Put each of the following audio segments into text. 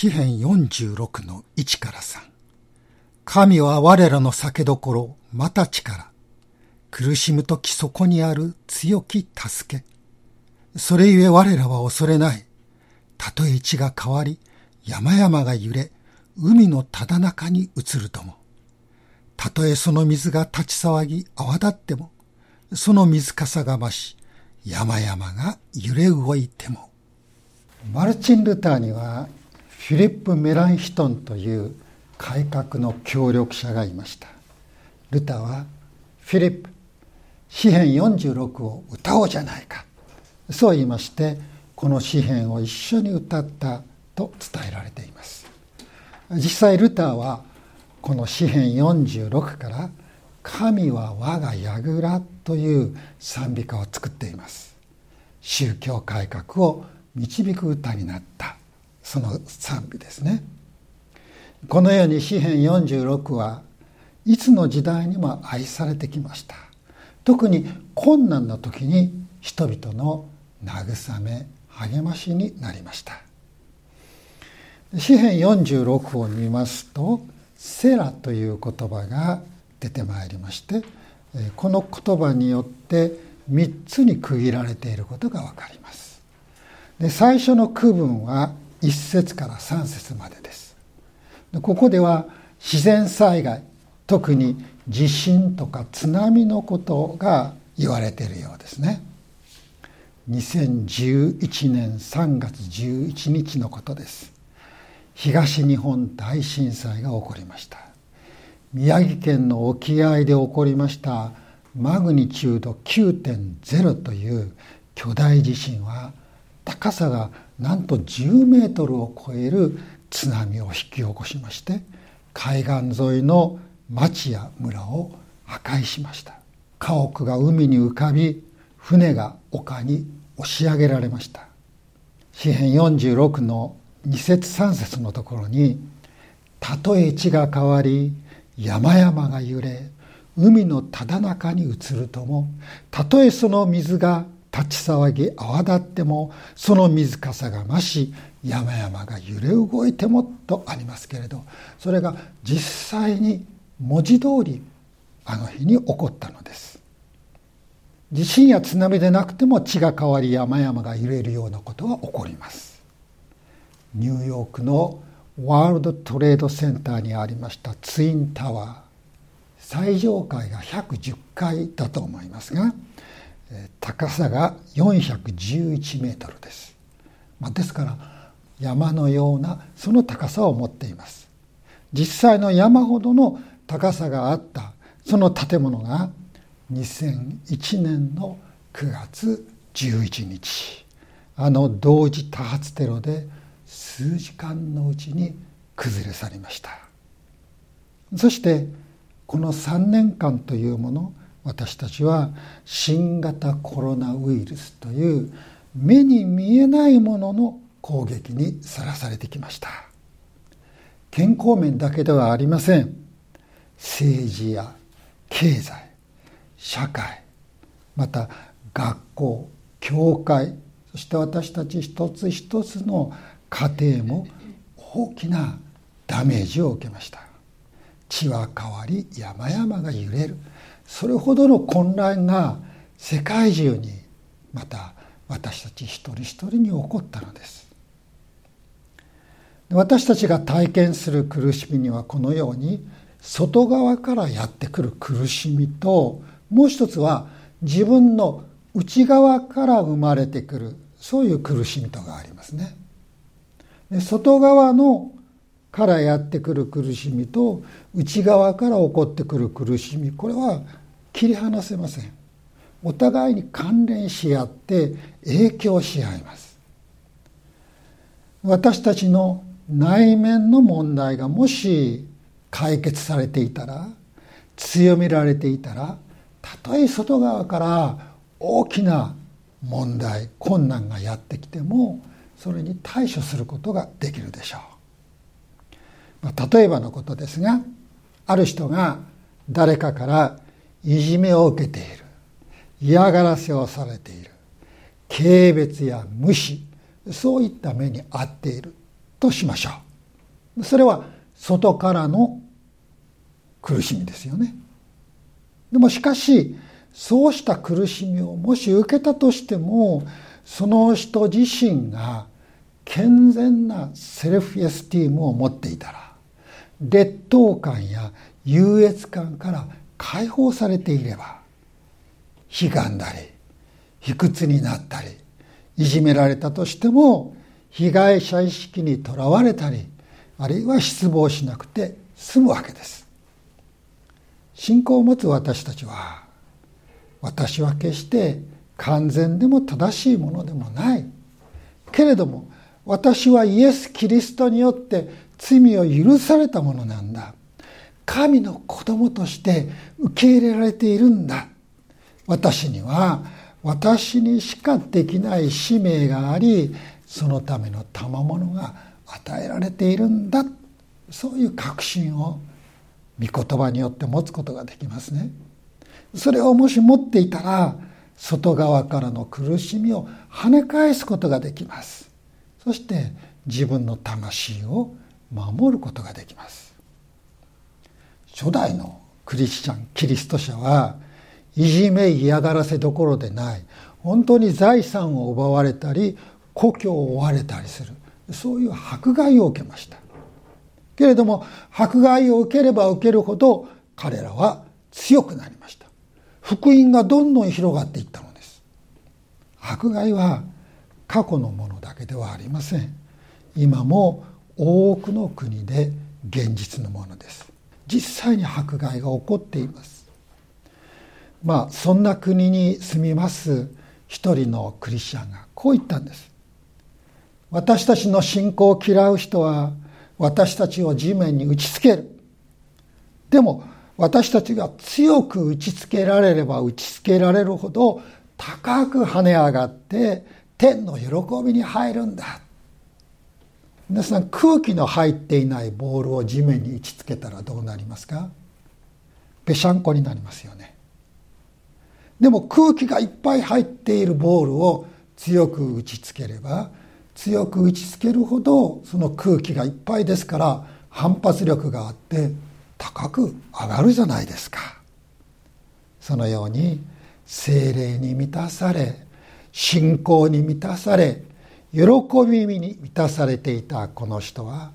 詩編46の1から3。神は我らの酒どころ、また力。苦しむときそこにある強き助け。それゆえ我らは恐れない。たとえ地が変わり、山々が揺れ、海のただ中に移るとも。たとえその水が立ち騒ぎ泡立っても、その水かさが増し、山々が揺れ動いても。マルチン・ルターにはフィリップ・メランヒトンという改革の協力者がいました。ルタはフィリップ詩編46を歌おうじゃないか。そう言いましてこの詩編を一緒に歌ったと伝えられています。実際ルターはこの詩編46から「神は我が櫓」という賛美歌を作っています。宗教改革を導く歌になった。その賛美ですね。このように詩編46はいつの時代にも愛されてきました。特に困難な時に人々の慰め励ましになりました。詩編46を見ますと「セラ」という言葉が出てまいりましてこの言葉によって3つに区切られていることが分かります。で最初の区分は1節から3節までです。ここでは自然災害特に地震とか津波のことが言われているようですね。2011年3月11日のことです。東日本大震災が起こりました。宮城県の沖合で起こりましたマグニチュード9.0という巨大地震は高さがなんと10メートルを超える津波を引き起こしまして海岸沿いの町や村を破壊しました。家屋が海に浮かび船が丘に押し上げられました。詩編46の2節3節のところに「たとえ地が変わり山々が揺れ海のただ中に移るともたとえその水が立ち騒ぎ泡立ってもその水かさが増し山々が揺れ動いてもとありますけれどそれが実際に文字通りあの日に起こったのです。地震や津波でなくても地が変わり山々が揺れるようなことが起こります。ニューヨークのワールドトレードセンターにありましたツインタワー最上階が110階だと思いますが高さが411メートルです、まあ、ですから山のようなその高さを持っています。実際の山ほどの高さがあったその建物が2001年の9月11日。あの同時多発テロで数時間のうちに崩れ去りました。そしてこの3年間というもの私たちは新型コロナウイルスという目に見えないものの攻撃にさらされてきました。健康面だけではありません。政治や経済社会また学校教会そして私たち一つ一つの家庭も大きなダメージを受けました。地は変わり山々が揺れる。それほどの混乱が世界中にまた私たち一人一人に起こったのです私たちが体験する苦しみにはこのように外側からやってくる苦しみともう一つは自分の内側から生まれてくるそういう苦しみとがありますね。外側のからやってくる苦しみと内側から起こってくる苦しみこれは切り離せません。お互いに関連し合って影響し合います。私たちの内面の問題がもし解決されていたら強められていたらたとえ外側から大きな問題困難がやってきてもそれに対処することができるでしょう、例えばのことですがある人が誰かからいじめを受けている。嫌がらせをされている。軽蔑や無視。そういった目に遭っている。としましょう。それは外からの苦しみですよね。でもしかしそうした苦しみをもし受けたとしてもその人自身が健全なセルフエスティームを持っていたら劣等感や優越感から解放されていれば悲願だり卑屈になったりいじめられたとしても被害者意識にとらわれたりあるいは失望しなくて済むわけです。信仰を持つ私たちは私は決して完全でも正しいものでもない。けれども私はイエス・キリストによって罪を許されたものなんだ神の子供として受け入れられているんだ私には私にしかできない使命がありそのための賜物が与えられているんだそういう確信を御言葉によって持つことができますね。それをもし持っていたら外側からの苦しみを跳ね返すことができます。そして自分の魂を守ることができます。初代のクリスチャンキリスト者はいじめ嫌がらせどころでない本当に財産を奪われたり故郷を追われたりするそういう迫害を受けました。けれども迫害を受ければ受けるほど彼らは強くなりました。福音がどんどん広がっていったのです。迫害は過去のものだけではありません。今も多くの国で現実のものです。実際に迫害が起こっています。まあそんな国に住みます一人のクリスチャンがこう言ったんです。私たちの信仰を嫌う人は私たちを地面に打ちつける。でも私たちが強く打ちつけられれば打ちつけられるほど高く跳ね上がって天の喜びに入るんだ。皆さん空気の入っていないボールを地面に打ちつけたらどうなりますか？ぺしゃんこになりますよね。でも空気がいっぱい入っているボールを強く打ちつければ強く打ちつけるほどその空気がいっぱいですから反発力があって高く上がるじゃないですか。そのように精霊に満たされ信仰に満たされ喜びに満たされていたこの人は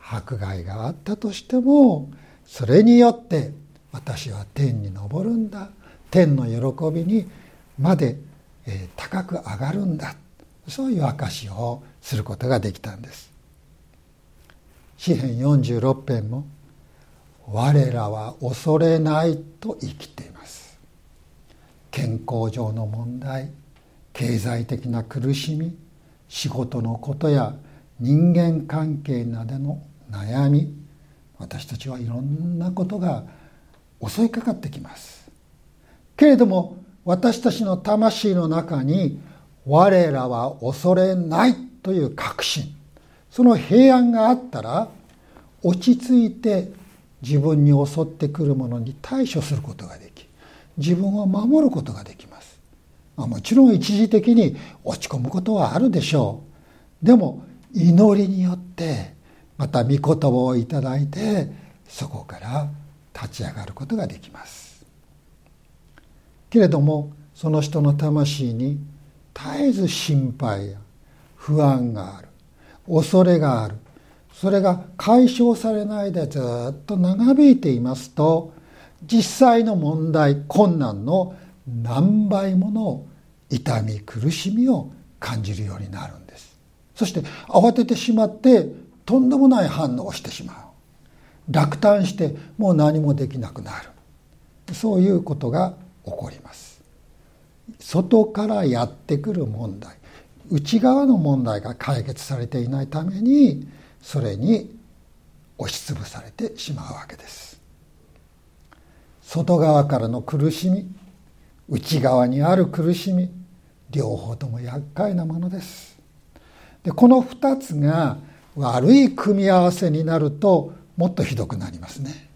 迫害があったとしてもそれによって私は天に昇るんだ。天の喜びにまで高く上がるんだ。そういう証をすることができたんです。詩編46編も「我らは恐れない」と言い切っています。健康上の問題経済的な苦しみ仕事のことや人間関係などの悩み私たちはいろんなことが襲いかかってきます。けれども私たちの魂の中に我らは恐れないという確信その平安があったら落ち着いて自分に襲ってくるものに対処することができ自分を守ることができます。まもちろん一時的に落ち込むことはあるでしょう。でも祈りによってまた御言葉をいただいてそこから立ち上がることができます。けれどもその人の魂に絶えず心配や不安がある。恐れがある。それが解消されないでずっと長引いていますと実際の問題困難の何倍もの痛み苦しみを感じるようになるんです。そして慌ててしまってとんでもない反応をしてしまう。落胆してもう何もできなくなる。そういうことが起こります。外からやってくる問題。内側の問題が解決されていないためにそれに押しつぶされてしまうわけです。外側からの苦しみ内側にある苦しみ両方とも厄介なものです。でこの2つが悪い組み合わせになるともっとひどくなりますね。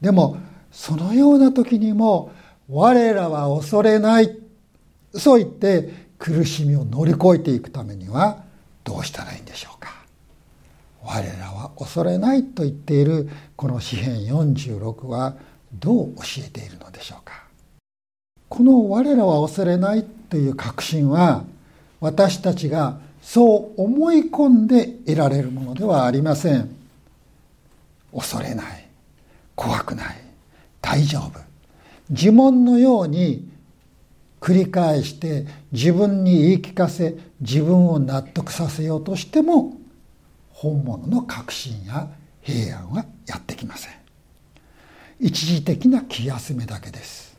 でもそのような時にも我らは恐れないそう言って苦しみを乗り越えていくためにはどうしたらいいんでしょうか。我らは恐れないと言っているこの詩編46はどう教えているのでしょうか。この我らは恐れないという確信は私たちがそう思い込んで得られるものではありません。恐れない。怖くない。大丈夫。呪文のように繰り返して自分に言い聞かせ自分を納得させようとしても本物の確信や平安はやってきません。一時的な気休めだけです。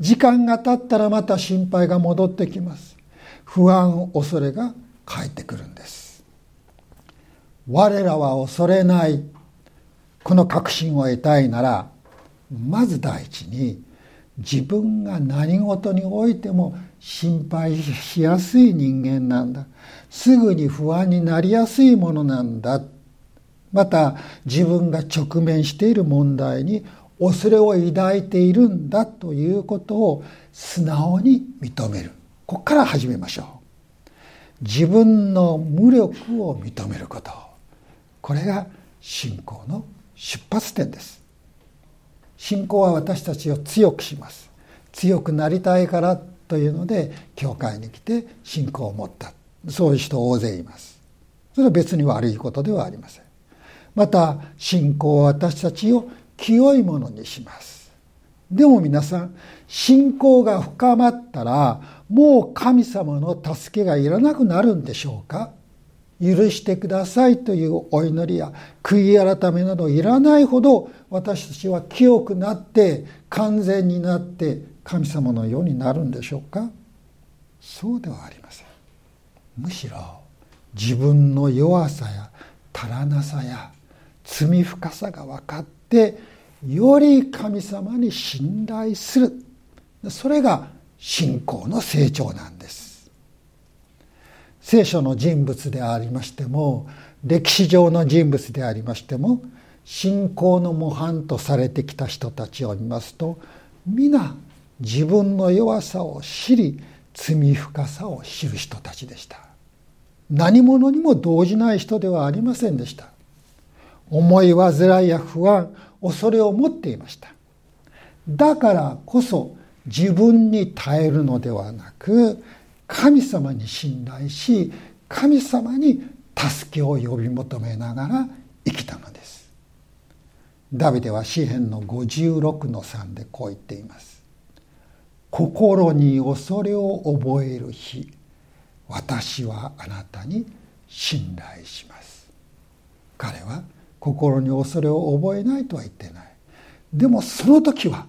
時間が経ったらまた心配が戻ってきます。不安恐れが返ってくるんです。我らは恐れない。この確信を得たいならまず第一に自分が何事においても心配しやすい人間なんだ。すぐに不安になりやすいものなんだ。また自分が直面している問題に恐れを抱いているんだということを素直に認める。ここから始めましょう。自分の無力を認めること。これが信仰の出発点です。信仰は私たちを強くします。強くなりたいからというので教会に来て信仰を持った。そういう人大勢います。それは別に悪いことではありません。また信仰は私たちを清いものにします。でも皆さん信仰が深まったらもう神様の助けがいらなくなるんでしょうか？許してくださいというお祈りや悔い改めなどいらないほど私たちは清くなって完全になって神様のようになるんでしょうか？そうではありません。むしろ自分の弱さや足らなさや罪深さが分かってより神様に信頼する。それが信仰の成長なんです。聖書の人物でありましても歴史上の人物でありましても信仰の模範とされてきた人たちを見ますと皆自分の弱さを知り罪深さを知る人たちでした。何者にも動じない人ではありませんでした。思い煩いや不安恐れを持っていました。だからこそ自分に耐えるのではなく神様に信頼し神様に助けを呼び求めながら生きたのです。ダビデは詩篇の56の3でこう言っています。心に恐れを覚える日私はあなたに信頼します。彼は心に恐れを覚えないとは言ってない。でもその時は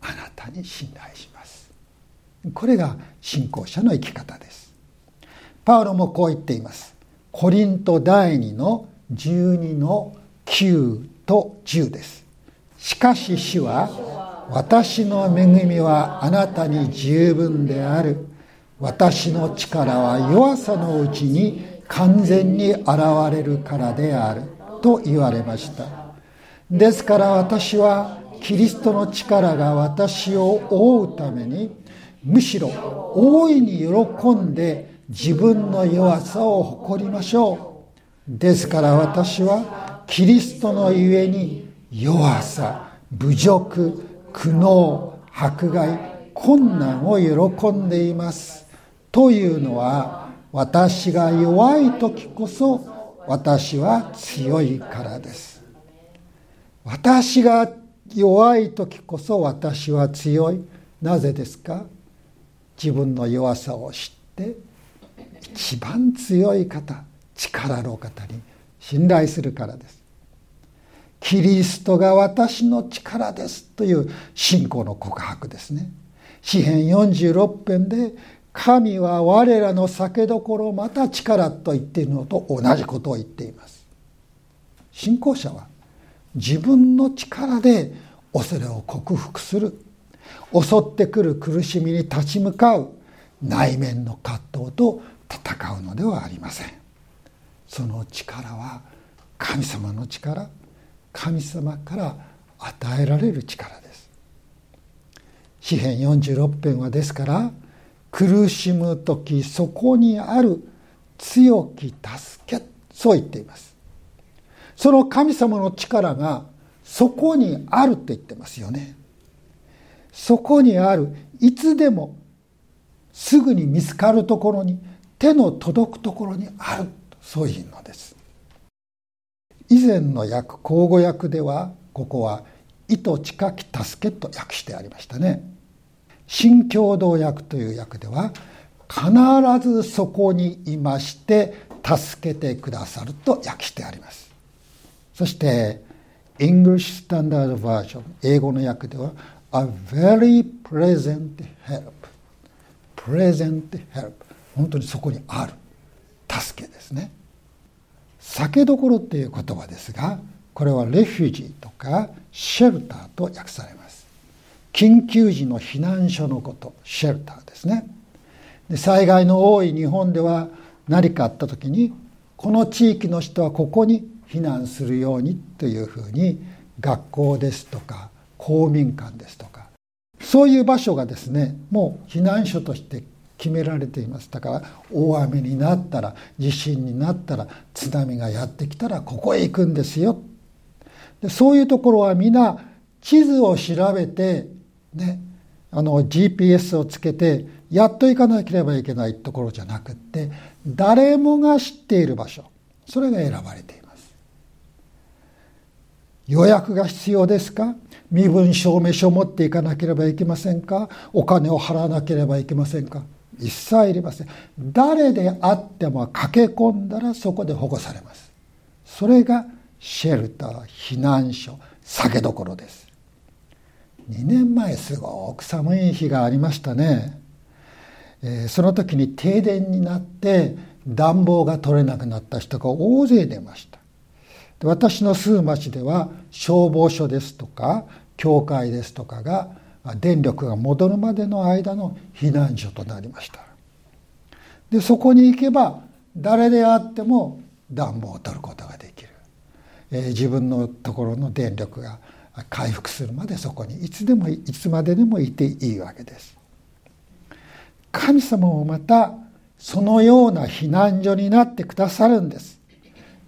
あなたに信頼します。これが信仰者の生き方です。パウロもこう言っています。コリント第2の12の9と10です。しかし主は私の恵みはあなたに十分である。私の力は弱さのうちに完全に現れるからである。と言われました。ですから私はキリストの力が私を覆うためにむしろ大いに喜んで自分の弱さを誇りましょう。ですから私はキリストのゆえに弱さ侮辱苦悩迫害困難を喜んでいます。というのは私が弱い時こそ私は強いからです。私が弱い時こそ私は強い。なぜですか？自分の弱さを知って一番強い方力の方に信頼するからです。キリストが私の力ですという信仰の告白ですね。詩編46編で神は我らの酒どころまた力と言っているのと同じことを言っています。信仰者は自分の力で恐れを克服する。襲ってくる苦しみに立ち向かう。内面の葛藤と戦うのではありません。その力は神様の力。神様から与えられる力です。詩編46編はですから苦しむ時そこにある強き助けそう言っています。その神様の力がそこにあるって言ってますよね。そこにあるいつでもすぐに見つかるところに手の届くところにあるそういうのです。以前の訳口語訳ではここは「意図近き助け」と訳してありましたね。新共同訳という訳では必ずそこにいまして助けてくださると訳してあります。そして English Standard Version 英語の訳では A very present help present help 本当にそこにある。助けですね。酒どころっていう言葉ですがこれはレフュージーとかシェルターと訳されます。緊急時の避難所のことシェルターですね。で災害の多い日本では何かあった時にこの地域の人はここに避難するようにというふうに学校ですとか公民館ですとかそういう場所がですねもう避難所として決められていますだから大雨になったら地震になったら津波がやってきたらここへ行くんですよ。でそういうところは皆地図を調べてね。あの GPS をつけてやっと行かなければいけないところじゃなくって誰もが知っている場所それが選ばれています。予約が必要ですか？身分証明書を持っていかなければいけませんか？お金を払わなければいけませんか？一切いりません。誰であっても駆け込んだらそこで保護されます。それがシェルター避難所酒どころです。2年前すごく寒い日がありましたね、えー、その時に停電になって暖房が取れなくなった人が大勢出ました。私の住む町では消防署ですとか教会ですとかが電力が戻るまでの間の避難所となりました。でそこに行けば誰であっても暖房を取ることができる、えー、自分のところの電力が回復するまでそこにいつでもいつまででもいていいわけです。神様もまたそのような避難所になってくださるんです。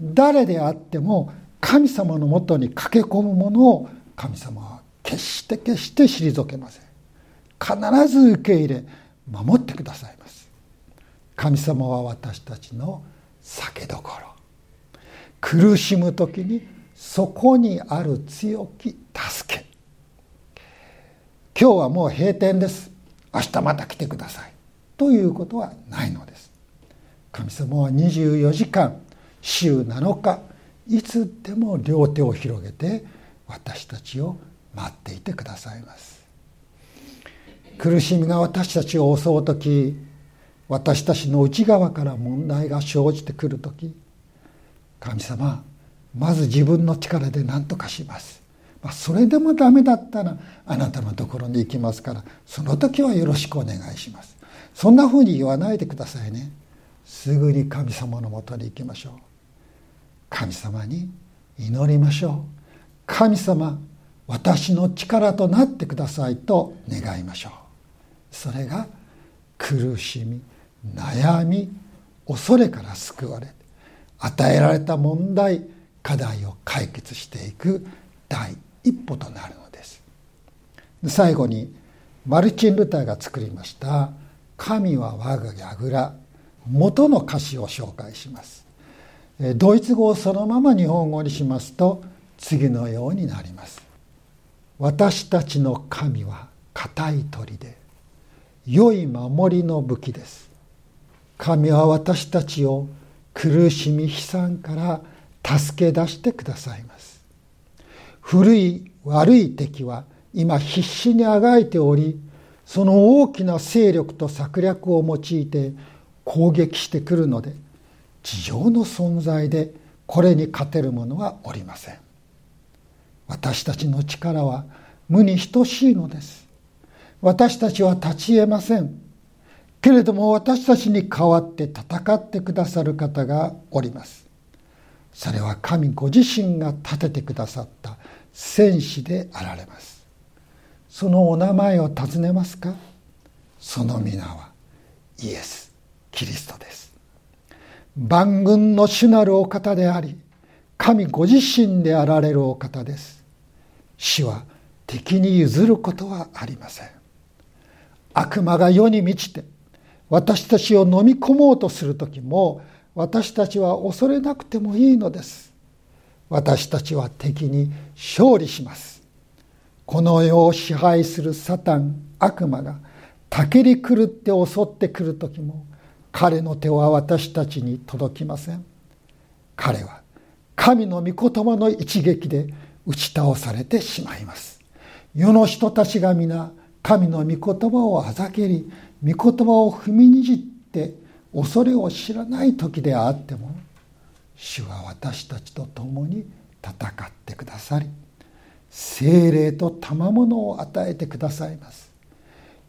誰であっても神様のもとに駆け込むものを神様は決して決して退けません。必ず受け入れ守ってくださいます。神様は私たちの酒どころ。苦しむ時にそこにある強き助け。今日はもう閉店です。明日また来てください。ということはないのです。神様は24時間週7日いつでも両手を広げて私たちを待っていてくださいます。苦しみが私たちを襲う時私たちの内側から問題が生じてくる時神様まず自分の力で何とかします、それでもダメだったらあなたのところに行きますからその時はよろしくお願いします。そんなふうに言わないでくださいね。すぐに神様のもとに行きましょう。神様に祈りましょう。神様私の力となってくださいと願いましょう。それが苦しみ悩み恐れから救われ与えられた問題課題を解決していく第一歩となるのです。最後にマルチン・ルターが作りました「神は我が櫓」元の歌詞を紹介します。ドイツ語をそのまま日本語にしますと次のようになります。私たちの神は固い鳥で良い守りの武器です。神は私たちを苦しみ悲惨から助け出してくださいます。古い悪い敵は今必死にあがいておりその大きな勢力と策略を用いて攻撃してくるので地上の存在でこれに勝てる者はおりません。私たちの力は無に等しいのです。私たちは立ち得ません。けれども私たちに代わって戦ってくださる方がおります。それは神ご自身が立ててくださった戦士であられます。そのお名前を尋ねますか？その皆はイエスキリストです。万軍の主なるお方であり神ご自身であられるお方です。死は敵に譲ることはありません。悪魔が世に満ちて私たちを飲み込もうとする時も私たちは恐れなくてもいいのです。私たちは敵に勝利します。この世を支配するサタン悪魔がたけり狂って襲ってくる時も彼の手は私たちに届きません。彼は神の御言葉の一撃で打ち倒されてしまいます。世の人たちが皆神の御言葉をあざけり御言葉を踏みにじって恐れを知らない時であっても主は私たちと共に戦ってくださり精霊と賜物を与えてくださいます。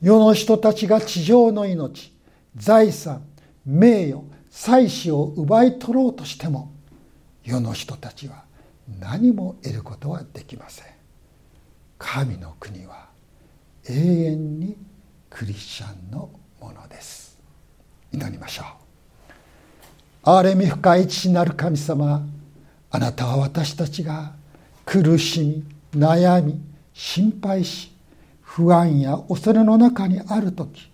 世の人たちが地上の命財産名誉祭祀を奪い取ろうとしても世の人たちは何も得ることはできません。神の国は永遠にクリスチャンのものです。祈りましょう。憐れみ深い父なる神様あなたは私たちが苦しみ悩み心配し不安や恐れの中にある時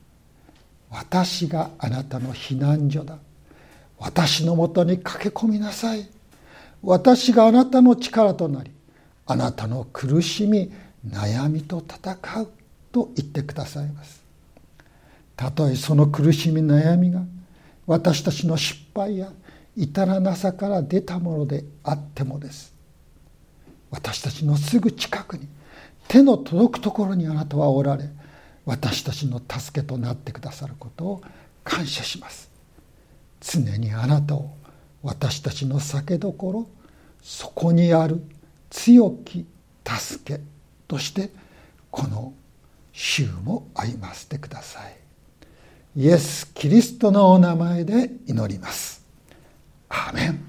私があなたの避難所だ。私のもとに駆け込みなさい。私があなたの力となりあなたの苦しみ悩みと戦うと言ってくださいます。たとえその苦しみ悩みが私たちの失敗や至らなさから出たものであってもです。私たちのすぐ近くに手の届くところにあなたはおられ私たちの助けとなってくださることを感謝します。常にあなたを私たちの酒どころそこにある強き助けとしてこの週も歩ませてください。イエス・キリストのお名前で祈ります。アーメン。